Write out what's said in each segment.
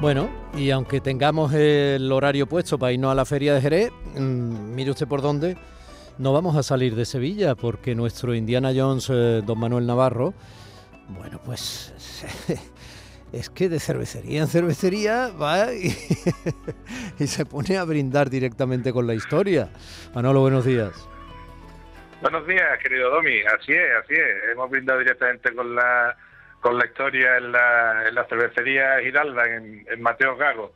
Bueno, y aunque tengamos el horario puesto para irnos a la feria de Jerez, mmm, mire usted por dónde, no vamos a salir de Sevilla porque nuestro Indiana Jones, eh, don Manuel Navarro, bueno, pues es que de cervecería en cervecería va y, y, se pone a brindar directamente con la historia. Manolo, buenos días. Buenos días, querido Domi. Así es, así es. Hemos brindado directamente con la con la historia en la, en la cervecería Giralda, en, en Mateo Gago.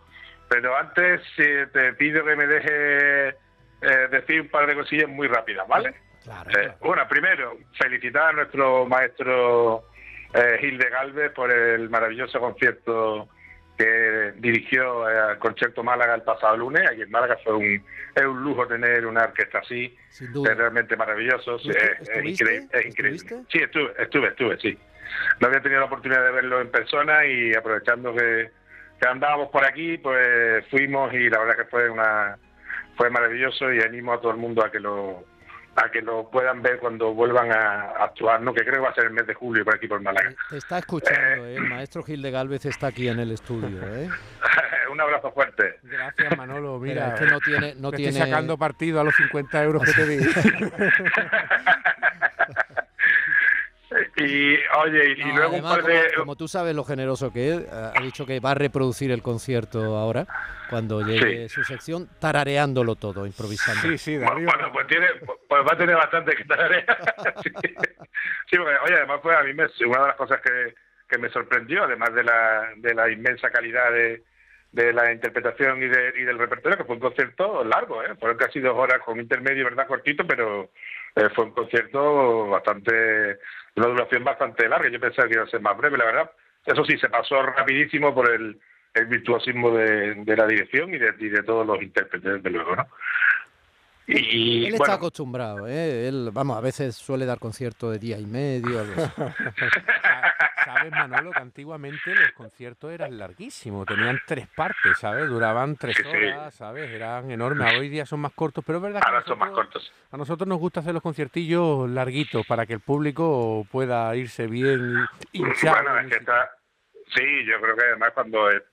Pero antes eh, te pido que me deje eh, decir un par de cosillas muy rápidas, ¿vale? Claro, Eh, bueno, primero, felicitar a nuestro maestro eh, Gil de Galvez por el maravilloso concierto que dirigió eh, al Concierto Málaga el pasado lunes. Aquí en Málaga fue un, es un lujo tener una orquesta así, es realmente maravilloso. sí, ¿Tú es, increíble, es increíble. Sí, estuve, estuve, estuve, sí. No había tenido la oportunidad de verlo en persona y aprovechando que, que andábamos por aquí, pues fuimos y la verdad que fue una fue maravilloso y animo a todo el mundo a que lo a que lo puedan ver cuando vuelvan a actuar, ¿no? que creo que va a ser el mes de julio por aquí por Málaga. Te está escuchando, ¿eh? el maestro Gil de Galvez está aquí en el estudio. ¿eh? un abrazo fuerte. Gracias, Manolo. Mira, es que no tiene, no tiene. estoy sacando partido a los 50 euros que te di. y oye, y, No, luego además, un par de... como, como tú sabes lo generoso que es, ha dicho que va a reproducir el concierto ahora, cuando llegue su sección, tarareándolo todo, improvisando. Sí, sí, de Bueno, pues, tiene, pues va a tener bastante que tarea. sí. Sí, porque, oye, además fue a mí me, una de las cosas que, que me sorprendió, además de la, de la inmensa calidad de, de la interpretación y, de, y del repertorio, que fue un concierto largo, ¿eh? fueron casi dos horas con intermedio, ¿verdad? Cortito, pero eh, fue un concierto bastante, de una duración bastante larga. Yo pensaba que iba a ser más breve, la verdad. Eso sí, se pasó rapidísimo por el, el virtuosismo de, de la dirección y de, y de todos los intérpretes, desde luego, ¿no? Y, Él está bueno, acostumbrado, ¿eh? Él, vamos, a veces suele dar conciertos de día y medio. algo así. ¿Sabes, Manolo, que antiguamente los conciertos eran larguísimos? Tenían tres partes, ¿sabes? Duraban tres Sí, sí. horas, ¿sabes? Eran enormes. Hoy día son más cortos, pero es verdad que ahora son más cortos. a nosotros nos gusta hacer los conciertillos larguitos para que el público pueda irse bien y hinchado. Bueno, es que está... Sí, yo creo que además cuando, eh,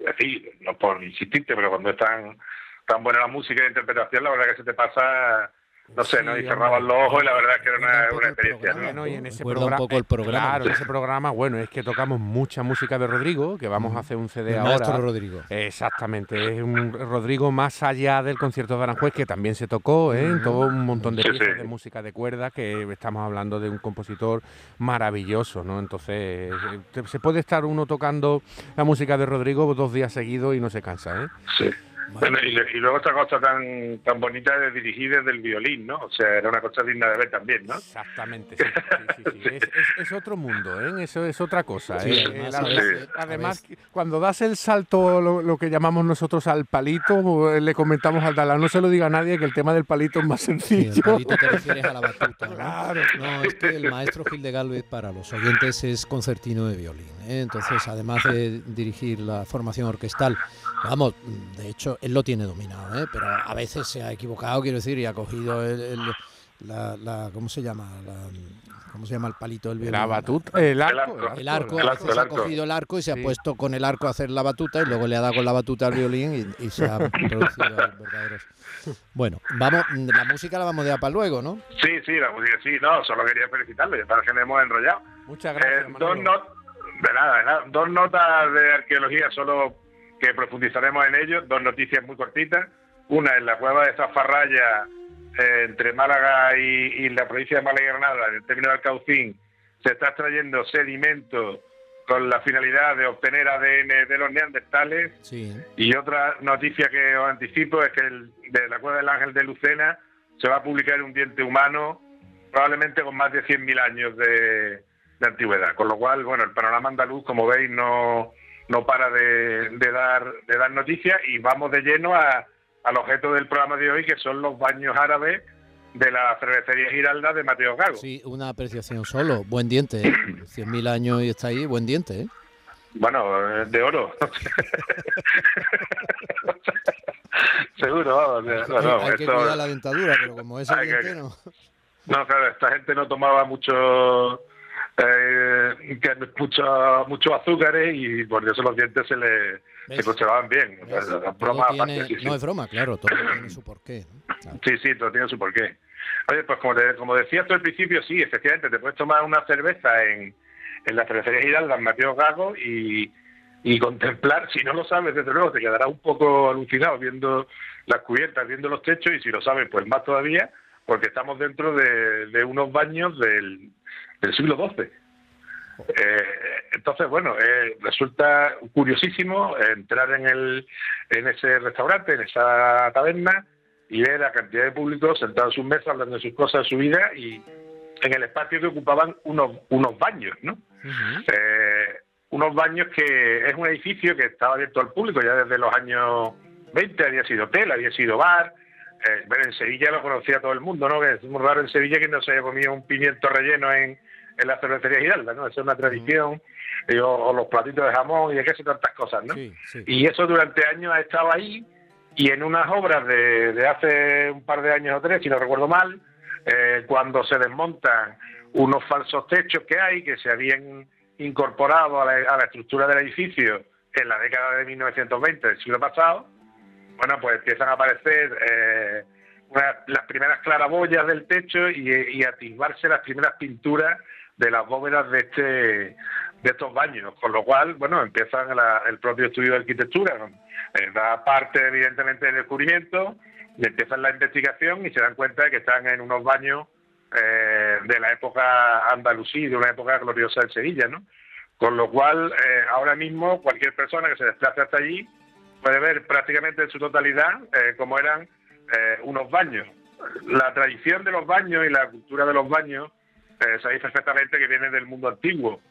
es decir, no por insistirte, pero cuando es tan, tan buena la música y la interpretación, la verdad que se te pasa, no sé, ¿no? Sí, Y cerraban los ojos y la verdad que era una, experiencia. programa, ¿no? Bueno, y en ese Recuerda un programa, poco el programa. Claro, en ese programa, bueno, es que tocamos mucha música de Rodrigo, que vamos a hacer un CD El ahora. maestro Rodrigo. Exactamente, es un Rodrigo más allá del concierto de Aranjuez, que también se tocó, ¿eh? en todo un montón de Sí, piezas sí. de música de cuerda, que estamos hablando de un compositor maravilloso, ¿no? Entonces, eh, te- se puede estar uno tocando la música de Rodrigo dos días seguidos y no se cansa, ¿eh? Sí. Bueno, y, luego otra cosa tan tan bonita de dirigir desde el violín, ¿no? O sea, era una cosa digna de ver también, ¿no? Exactamente, sí, sí, sí, sí. Es, es- es otro mundo, ¿eh? Eso es otra cosa. Sí, ¿eh? además, además, a veces- cuando das el salto, lo, lo que llamamos nosotros al palito, eh, le comentamos al Dalán, no se lo diga a nadie que el tema del palito es más Sí, sencillo. el palito te refieres a la batuta, ¿no? Claro. No, es que el maestro Gil de Galvez para los oyentes es concertino de violín. ¿eh? Entonces, además de dirigir la formación orquestal, vamos, de hecho, él lo tiene dominado, ¿eh? pero a veces se ha equivocado, quiero decir, y ha cogido el, el- la, la- ¿cómo se llama? La- ¿Cómo se llama el palito del violín? La batuta, el arco. arco. El arco, El a arco, veces el ha cogido el arco y se Sí. ha puesto con el arco a hacer la batuta y luego le ha dado con la batuta al violín y, y se ha producido el verdadero. Bueno, vamos, la música la vamos a dejar para luego, ¿no? Sí, sí, la música, sí, no, solo quería felicitarle, para que me hemos enrollado. Muchas Eh, gracias, dos, Manolo. not- de nada, de nada. dos notas de arqueología, solo que profundizaremos en ello, dos noticias muy cortitas. Una en la cueva de Zafarraya, eh, entre Málaga y, y la provincia de Málaga y Granada, en el término del Caucín, se está extrayendo sedimento con la finalidad de obtener ADN de los neandertales. Sí. Y otra noticia que os anticipo es que el- de la cueva del Ángel de Lucena se va a publicar un diente humano, probablemente con más de 100.000 años de, antigüedad. Con lo cual, bueno, el panorama andaluz, como veis, no, no para de, dar, de dar noticias y vamos de lleno a, al objeto del programa de hoy, que son los baños árabes de la cervecería Giralda de Mateo Gago. Sí, una apreciación solo. Buen diente, ¿eh? 100.000 años y está ahí, buen diente, ¿eh? Bueno, de oro. Seguro, vamos. No, no, hay que cuidar la dentadura, pero como es el no. No, claro, esta gente no tomaba mucho eh, mucho, muchos azúcares y por eso los dientes se le se conservaban bien. no es broma, claro, todo tiene su porqué. Sí, sí, todo tiene su porqué. Oye, pues como, como decías tú al principio, sí, efectivamente, te puedes tomar una cerveza en, en la cervecería Hidalgo, en Mateo Gago, y, y contemplar, si no lo sabes, desde luego te quedarás un poco alucinado viendo las cubiertas, viendo los techos, y si lo sabes, pues más todavía, porque estamos dentro de, unos baños del, del siglo XII. Eh, entonces, bueno, eh, resulta curiosísimo entrar en, el, en ese restaurante, en esa taberna, y ver a cantidad de públicos sentados en sus mesas, hablando de sus cosas, de su vida, y en el espacio que ocupaban unos, unos baños, ¿no? Eh, unos baños que es un edificio que estaba abierto al público ya desde los años 20, había sido hotel, había sido bar. Eh, bueno, en Sevilla lo conocía todo el mundo, ¿no? Que es muy raro en Sevilla que no se haya comido un pimiento relleno en, en la cervecería Giralda, ¿no? Esa es una tradición. o, los platitos de jamón y de queso y tantas cosas, ¿no? Y eso durante años ha estado ahí y en unas obras de, de hace un par de años o tres, si no recuerdo mal, eh, cuando se desmontan unos falsos techos que hay, que se habían incorporado a la, estructura del edificio en la década de 1920 del siglo pasado, bueno, pues empiezan a aparecer eh, las primeras claraboyas del techo y, y atisbarse las primeras pinturas de las bóvedas de este de estos baños, con lo cual, bueno, empiezan el propio estudio de arquitectura, eh, da parte evidentemente del descubrimiento, y empiezan la investigación y se dan cuenta de que están en unos baños eh, de la época andalusí, de una época gloriosa de Sevilla, ¿no? Con lo cual, ahora mismo, cualquier persona que se desplace hasta allí puede ver prácticamente en su totalidad eh, cómo eran unos baños. La tradición de los baños y la cultura de los baños, sabéis perfectamente que viene del mundo antiguo.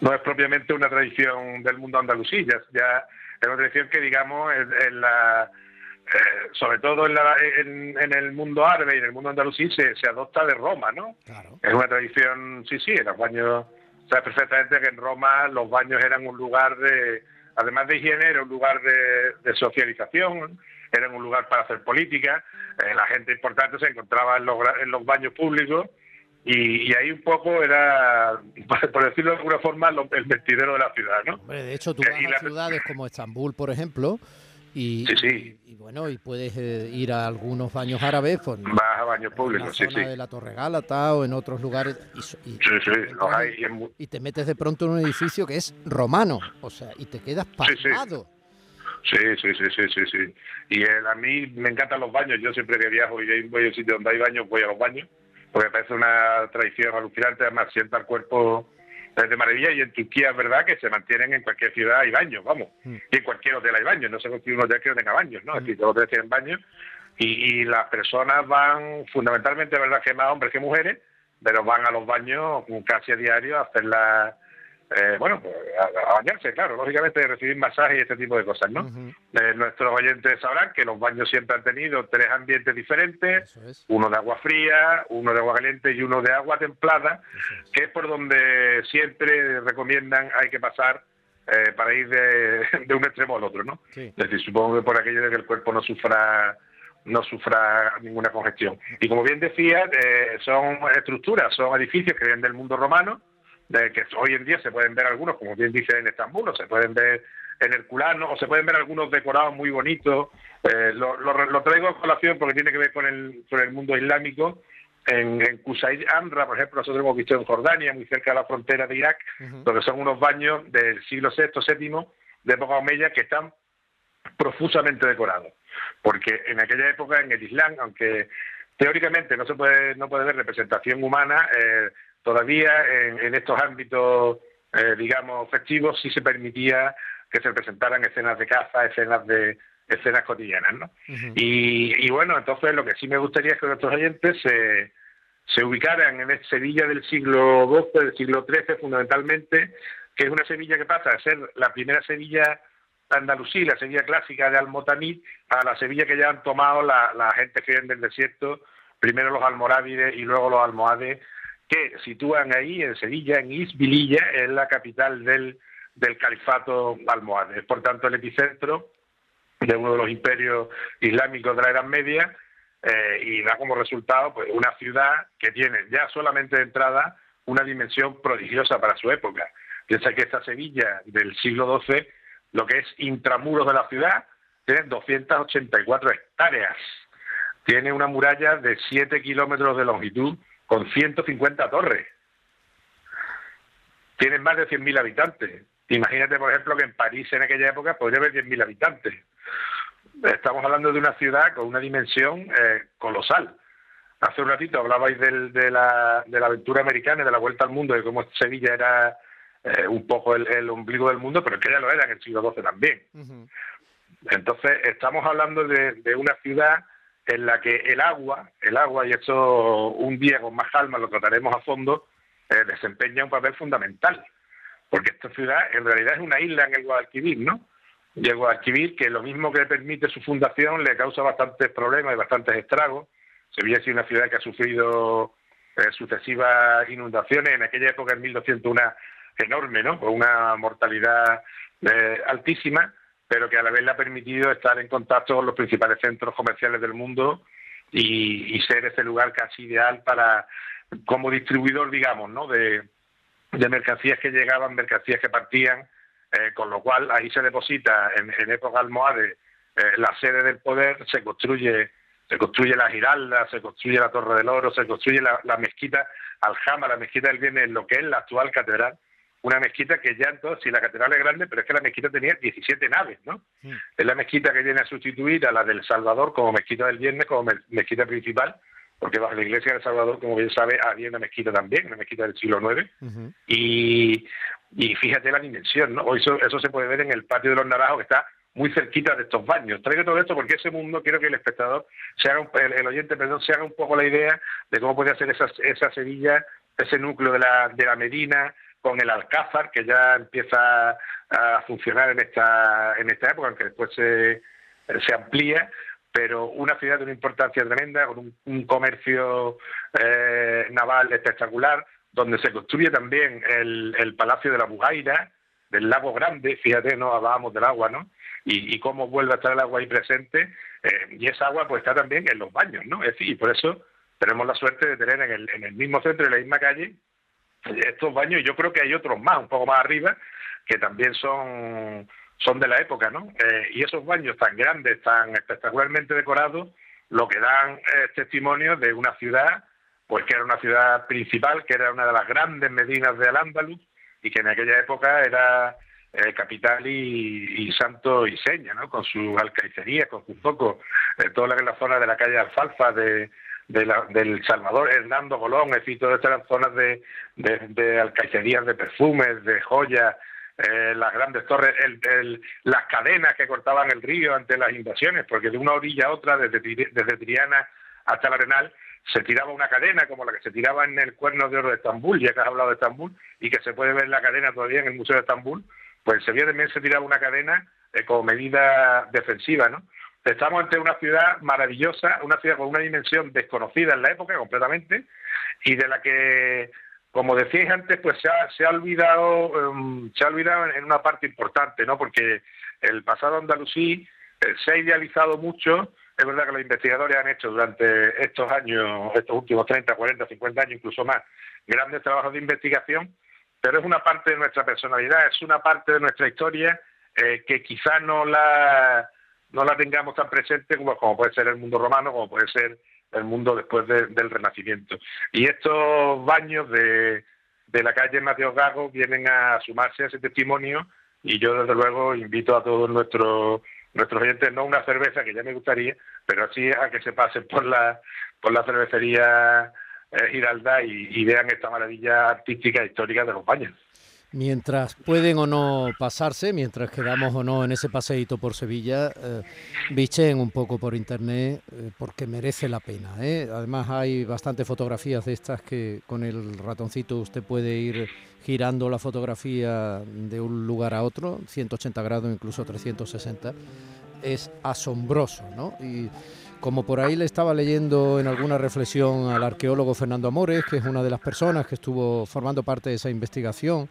No es propiamente una tradición del mundo andalusí, ya, es una tradición que, digamos, en la eh, sobre todo en, el mundo árabe y en el mundo andalusí, se, se adopta de Roma, ¿no? Es una tradición, sí, sí, en los baños, sabes perfectamente que en Roma los baños eran un lugar de, además de higiene, era un lugar de, socialización, eran un lugar para hacer política, eh, la gente importante se encontraba en los, en los baños públicos y, ahí un poco era, por decirlo de alguna forma, el vestidero de la ciudad, ¿no? de hecho, tú eh, vas a ciudades como Estambul, por ejemplo, y, y, bueno, y puedes eh, ir a algunos baños árabes. Pues, Vas a baños públicos, en la zona de la Torre Gálata o en otros lugares. Y, y, te metes de pronto en un edificio que es romano, o sea, y te quedas pasmado. Sí, sí, sí, sí, sí, sí. Y a mí me encantan los baños. Yo siempre que viajo y voy a un sitio donde hay baños, voy a los baños, porque parece una tradición alucinante. Además, sienta el cuerpo de maravilla y en Turquía es verdad que se mantienen en cualquier ciudad hay baños, vamos, mm. y en cualquier hotel hay baños, no sé si un hotel que no tenga baños, ¿no? Es decir, todos los hoteles tienen baños y, y, las personas van fundamentalmente, verdad que más hombres que mujeres, pero van a los baños casi a diario a hacer la, eh, bueno, pues, a, bañarse, claro, lógicamente recibir masajes y este tipo de cosas, ¿no? Eh, nuestros oyentes sabrán que los baños siempre han tenido tres ambientes diferentes, uno de agua fría, uno de agua caliente y uno de agua templada, que es por donde siempre recomiendan hay que pasar eh, para ir de, un extremo al otro, ¿no? Es decir, supongo que por aquello de que el cuerpo no sufra no sufra ninguna congestión. Y como bien decía, son estructuras, son edificios que vienen del mundo romano, de que hoy en día se pueden ver algunos, como bien dice en Estambul, o se pueden ver en Herculano, o se pueden ver algunos decorados muy bonitos. Eh, lo, lo, traigo a colación porque tiene que ver con el, con el mundo islámico. En, en Amra, por ejemplo, nosotros hemos visto en Jordania, muy cerca de la frontera de Irak, donde son unos baños del siglo VI, VII, de época omeya, que están profusamente decorados. Porque en aquella época, en el Islam, aunque teóricamente no se puede, no puede ver representación humana, eh, todavía en, estos ámbitos, eh, digamos, festivos, sí se permitía que se presentaran escenas de caza, escenas de escenas cotidianas, ¿no? y, bueno, entonces lo que sí me gustaría es que nuestros oyentes se, se ubicaran en Sevilla del siglo XII, del siglo XIII fundamentalmente, que es una Sevilla que pasa a ser la primera Sevilla andalusí, la Sevilla clásica de Almotanid, a la Sevilla que ya han tomado la, la gente que viene del desierto, primero los almorávides y luego los almohades, que sitúan ahí en Sevilla, en Isbililla, es la capital del, del califato almohade. Por tanto, el epicentro de uno de los imperios islámicos de la Edad Media eh, y da como resultado pues una ciudad que tiene ya solamente de entrada una dimensión prodigiosa para su época. Piensa que esta Sevilla del siglo XII, lo que es intramuros de la ciudad, tiene 284 hectáreas. Tiene una muralla de 7 kilómetros de longitud con 150 torres. Tiene más de 100.000 habitantes. Imagínate, por ejemplo, que en París en aquella época podría haber 10.000 habitantes. Estamos hablando de una ciudad con una dimensión eh, colosal. Hace un ratito hablabais de, la, de la aventura americana, de la vuelta al mundo, de cómo Sevilla era eh, un poco el, ombligo del mundo, pero que ya lo era en el siglo XII también. Entonces, estamos hablando de, una ciudad en la que el agua, el agua, y eso un día con más calma lo trataremos a fondo, eh, desempeña un papel fundamental. Porque esta ciudad en realidad es una isla en el Guadalquivir, ¿no? Y el Guadalquivir, que lo mismo que permite su fundación, le causa bastantes problemas y bastantes estragos. Sevilla ha sido una ciudad que ha sufrido eh, sucesivas inundaciones, en aquella época, en 1201, enorme, ¿no? Con una mortalidad eh, altísima, pero que a la vez le ha permitido estar en contacto con los principales centros comerciales del mundo y, ser ese lugar casi ideal para, como distribuidor, digamos, ¿no? De, mercancías que llegaban, mercancías que partían, eh, con lo cual ahí se deposita en, época almohade eh, la sede del poder, se construye se construye la Giralda, se construye la Torre del Oro, se construye la, mezquita Aljama, la mezquita del Bien, en lo que es la actual catedral, una mezquita que ya entonces, si la catedral es grande, pero es que la mezquita tenía 17 naves, ¿no? Es la mezquita que viene a sustituir a la del Salvador como mezquita del viernes, como mezquita principal, porque bajo la iglesia del Salvador, como bien sabe, había una mezquita también, una mezquita del siglo IX, y, fíjate la dimensión, ¿no? Eso, eso se puede ver en el patio de los Naranjos, que está muy cerquita de estos baños. Traigo todo esto porque ese mundo quiero que el espectador, se haga el, oyente, perdón, se haga un poco la idea de cómo puede ser esa, esa Sevilla, ese núcleo de la, de la Medina, con el Alcázar, que ya empieza a funcionar en esta, en esta época, aunque después se, se amplía, pero una ciudad de una importancia tremenda, con un, comercio eh, naval espectacular, donde se construye también el, Palacio de la Bugaira, del Lago Grande, fíjate, no hablábamos del agua, ¿no? Y, cómo vuelve a estar el agua ahí presente, eh, y esa agua pues está también en los baños, ¿no? Es decir, y por eso tenemos la suerte de tener en el, en el mismo centro, en la misma calle, estos baños, y yo creo que hay otros más, un poco más arriba, que también son, son de la época, ¿no? Eh, y esos baños tan grandes, tan espectacularmente decorados, lo que dan es testimonio de una ciudad, pues que era una ciudad principal, que era una de las grandes medinas de Al-Ándalus, y que en aquella época era eh, capital y, santo y seña, ¿no? Con sus alcaicerías, con sus focos, eh, toda la, la zona de la calle Alfalfa, de, de la, del Salvador, Hernando Colón, es decir, todas estas zonas de, de, de de perfumes, de joyas, eh, las grandes torres, el, las cadenas que cortaban el río ante las invasiones, porque de una orilla a otra, desde, desde Triana hasta el Arenal, se tiraba una cadena como la que se tiraba en el Cuerno de Oro de Estambul, ya que has hablado de Estambul, y que se puede ver la cadena todavía en el Museo de Estambul, pues en Sevilla también se tiraba una cadena eh, como medida defensiva, ¿no? Estamos ante una ciudad maravillosa, una ciudad con una dimensión desconocida en la época completamente y de la que, como decíais antes, pues se ha, olvidado, em, se ha olvidado en, una parte importante, ¿no? Porque el pasado andalusí eh, se ha idealizado mucho. Es verdad que los investigadores han hecho durante estos años, estos últimos 30, 40, 50 años, incluso más, grandes trabajos de investigación, pero es una parte de nuestra personalidad, es una parte de nuestra historia eh, que quizás no la no la tengamos tan presente como, puede ser el mundo romano, como puede ser el mundo después del Renacimiento. Y estos baños de, de la calle Mateo Gago vienen a sumarse a ese testimonio y yo desde luego invito a todos nuestros nuestros oyentes no una cerveza que ya me gustaría, pero sí a que se pasen por la por la cervecería eh, Giralda y, y vean esta maravilla artística e histórica de los baños. Mientras pueden o no pasarse, mientras quedamos o no en ese paseíto por Sevilla, eh, un poco por internet eh, porque merece la pena. ¿eh? Además hay bastantes fotografías de estas que con el ratoncito usted puede ir girando la fotografía de un lugar a otro, 180 grados, incluso 360. Es asombroso, ¿no? Como por ahí le estaba leyendo en alguna reflexión al arqueólogo Fernando Amores, que es una de las personas que estuvo formando parte de esa investigación,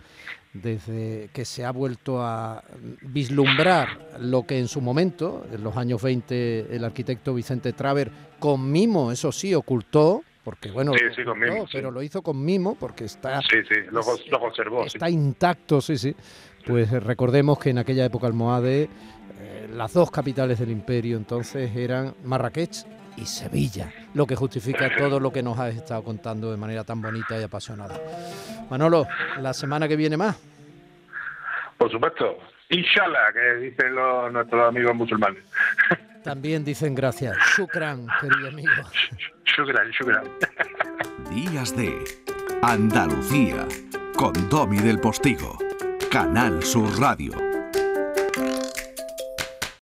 desde que se ha vuelto a vislumbrar lo que en su momento, en los años 20, el arquitecto Vicente Traver, con mimo, eso sí, ocultó, porque bueno, pero lo hizo con mimo porque está, sí, sí, lo, conservó, está intacto, sí, sí. Pues recordemos que en aquella época almohade eh, las dos capitales del imperio entonces eran Marrakech y Sevilla, lo que justifica todo lo que nos has estado contando de manera tan bonita y apasionada. Manolo, la semana que viene más. Por supuesto. Inshallah, que dicen los, nuestros amigos musulmanes. También dicen gracias. Shukran, querido amigo. Shukran, shukran. Días de Andalucía, con Domi del Postigo, Canal Sur Radio.